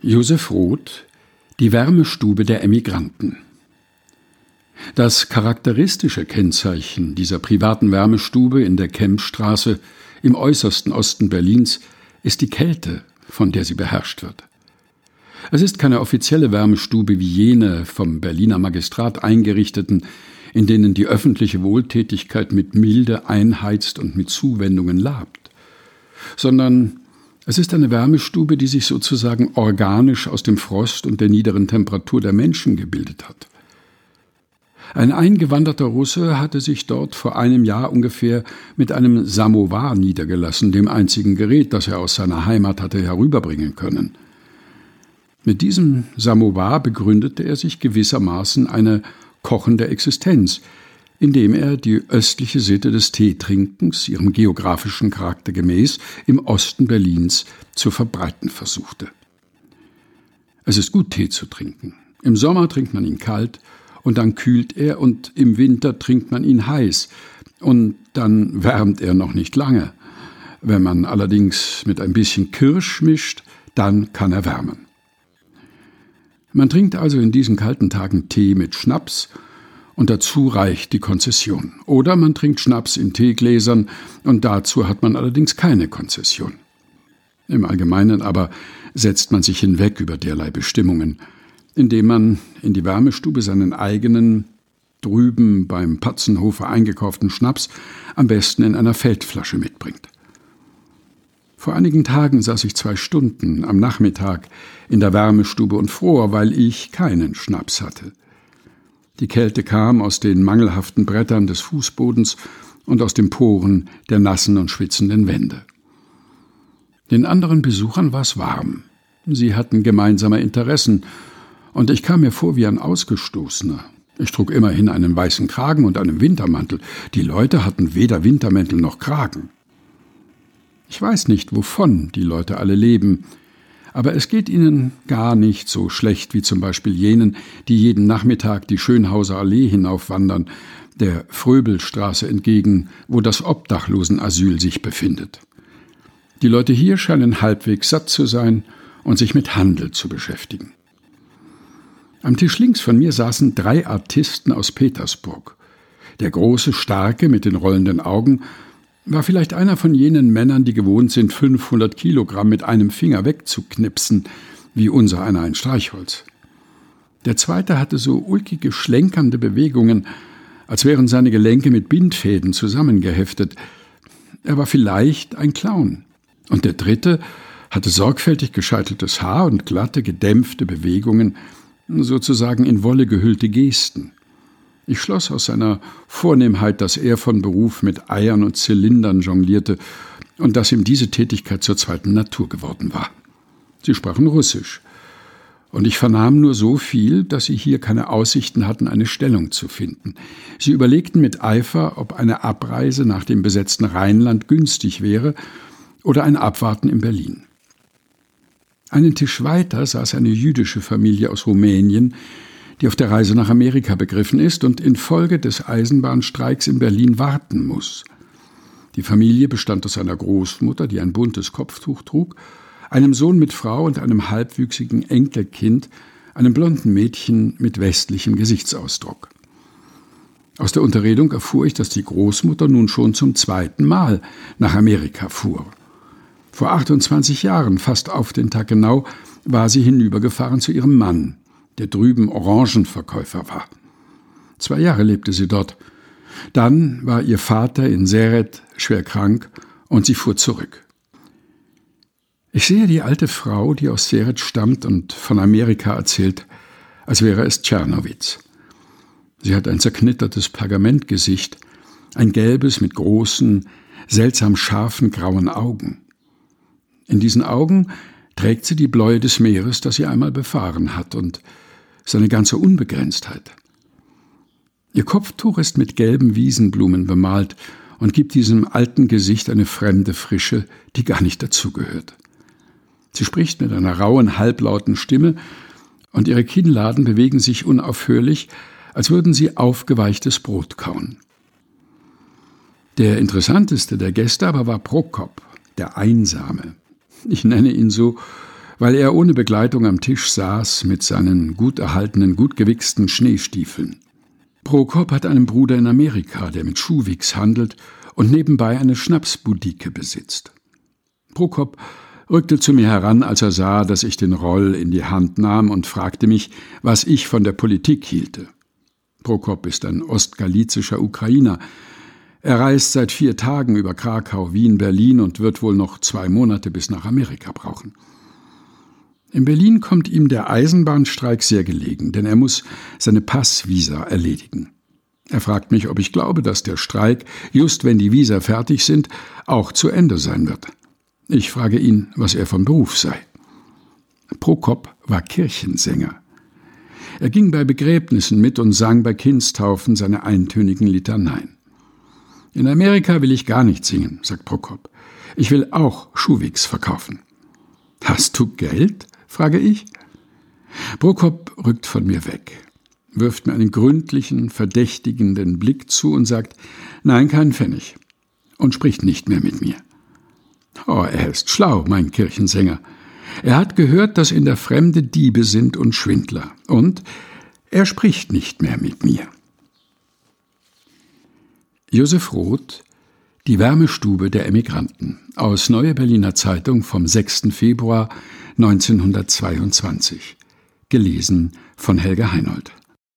Josef Roth Die Wärmestube der Emigranten Das charakteristische Kennzeichen dieser privaten Wärmestube in der Kempstraße im äußersten Osten Berlins ist die Kälte, von der sie beherrscht wird. Es ist keine offizielle Wärmestube wie jene vom Berliner Magistrat eingerichteten, in denen die öffentliche Wohltätigkeit mit Milde einheizt und mit Zuwendungen labt, sondern es ist eine Wärmestube, die sich sozusagen organisch aus dem Frost und der niederen Temperatur der Menschen gebildet hat. Ein eingewanderter Russe hatte sich dort vor einem Jahr ungefähr mit einem Samovar niedergelassen, dem einzigen Gerät, das er aus seiner Heimat hatte herüberbringen können. Mit diesem Samovar begründete er sich gewissermaßen eine kochende Existenz, indem er die östliche Sitte des Teetrinkens, ihrem geografischen Charakter gemäß, im Osten Berlins zu verbreiten versuchte. Es ist gut, Tee zu trinken. Im Sommer trinkt man ihn kalt und dann kühlt er und im Winter trinkt man ihn heiß und dann wärmt er noch nicht lange. Wenn man allerdings mit ein bisschen Kirsch mischt, dann kann er wärmen. Man trinkt also in diesen kalten Tagen Tee mit Schnaps und dazu reicht die Konzession. Oder man trinkt Schnaps in Teegläsern und dazu hat man allerdings keine Konzession. Im Allgemeinen aber setzt man sich hinweg über derlei Bestimmungen, indem man in die Wärmestube seinen eigenen, drüben beim Patzenhofer eingekauften Schnaps am besten in einer Feldflasche mitbringt. Vor einigen Tagen saß ich zwei Stunden am Nachmittag in der Wärmestube und fror, weil ich keinen Schnaps hatte. Die Kälte kam aus den mangelhaften Brettern des Fußbodens und aus den Poren der nassen und schwitzenden Wände. Den anderen Besuchern war es warm. Sie hatten gemeinsame Interessen, und ich kam mir vor wie ein Ausgestoßener. Ich trug immerhin einen weißen Kragen und einen Wintermantel. Die Leute hatten weder Wintermäntel noch Kragen. Ich weiß nicht, wovon die Leute alle leben, aber es geht ihnen gar nicht so schlecht wie zum Beispiel jenen, die jeden Nachmittag die Schönhauser Allee hinaufwandern, der Fröbelstraße entgegen, wo das Obdachlosenasyl sich befindet. Die Leute hier scheinen halbwegs satt zu sein und sich mit Handel zu beschäftigen. Am Tisch links von mir saßen drei Artisten aus Petersburg. Der große, starke mit den rollenden Augen war vielleicht einer von jenen Männern, die gewohnt sind, 500 Kilogramm mit einem Finger wegzuknipsen, wie unser einer ein Streichholz. Der zweite hatte so ulkige, schlenkernde Bewegungen, als wären seine Gelenke mit Bindfäden zusammengeheftet. Er war vielleicht ein Clown. Und der dritte hatte sorgfältig gescheiteltes Haar und glatte, gedämpfte Bewegungen, sozusagen in Wolle gehüllte Gesten. Ich schloss aus seiner Vornehmheit, dass er von Beruf mit Eiern und Zylindern jonglierte und dass ihm diese Tätigkeit zur zweiten Natur geworden war. Sie sprachen Russisch, und ich vernahm nur so viel, dass sie hier keine Aussichten hatten, eine Stellung zu finden. Sie überlegten mit Eifer, ob eine Abreise nach dem besetzten Rheinland günstig wäre oder ein Abwarten in Berlin. Einen Tisch weiter saß eine jüdische Familie aus Rumänien, die auf der Reise nach Amerika begriffen ist und infolge des Eisenbahnstreiks in Berlin warten muss. Die Familie bestand aus einer Großmutter, die ein buntes Kopftuch trug, einem Sohn mit Frau und einem halbwüchsigen Enkelkind, einem blonden Mädchen mit westlichem Gesichtsausdruck. Aus der Unterredung erfuhr ich, dass die Großmutter nun schon zum zweiten Mal nach Amerika fuhr. Vor 28 Jahren, fast auf den Tag genau, war sie hinübergefahren zu ihrem Mann der drüben Orangenverkäufer war. Zwei Jahre lebte sie dort. Dann war ihr Vater in Seret schwer krank und sie fuhr zurück. Ich sehe die alte Frau, die aus Seret stammt und von Amerika erzählt, als wäre es Tschernowitz. Sie hat ein zerknittertes Pergamentgesicht, ein gelbes mit großen, seltsam scharfen grauen Augen. In diesen Augen trägt sie die Bläue des Meeres, das sie einmal befahren hat, und seine ganze Unbegrenztheit. Ihr Kopftuch ist mit gelben Wiesenblumen bemalt und gibt diesem alten Gesicht eine fremde Frische, die gar nicht dazugehört. Sie spricht mit einer rauen, halblauten Stimme, und ihre Kinnladen bewegen sich unaufhörlich, als würden sie aufgeweichtes Brot kauen. Der interessanteste der Gäste aber war Prokop, der Einsame. Ich nenne ihn so, weil er ohne Begleitung am Tisch saß mit seinen gut erhaltenen, gut gewichsten Schneestiefeln. Prokop hat einen Bruder in Amerika, der mit Schuhwichs handelt und nebenbei eine Schnapsbudike besitzt. Prokop rückte zu mir heran, als er sah, dass ich den Roll in die Hand nahm und fragte mich, was ich von der Politik hielte. Prokop ist ein ostgalizischer Ukrainer. Er reist seit vier Tagen über Krakau, Wien, Berlin und wird wohl noch zwei Monate bis nach Amerika brauchen. In Berlin kommt ihm der Eisenbahnstreik sehr gelegen, denn er muss seine Passvisa erledigen. Er fragt mich, ob ich glaube, dass der Streik, just wenn die Visa fertig sind, auch zu Ende sein wird. Ich frage ihn, was er vom Beruf sei. Prokop war Kirchensänger. Er ging bei Begräbnissen mit und sang bei Kindstaufen seine eintönigen Litaneien. In Amerika will ich gar nicht singen, sagt Prokop. Ich will auch Schuhwichs verkaufen. Hast du Geld? Frage ich. Prokop rückt von mir weg, wirft mir einen gründlichen, verdächtigenden Blick zu und sagt, nein, kein Pfennig, und spricht nicht mehr mit mir. Oh, er ist schlau, mein Kirchensänger. Er hat gehört, dass in der Fremde Diebe sind und Schwindler, und er spricht nicht mehr mit mir. Josef Roth Die Wärmestube der Emigranten aus Neue Berliner Zeitung vom 6. Februar 1922 gelesen von Helga Heinold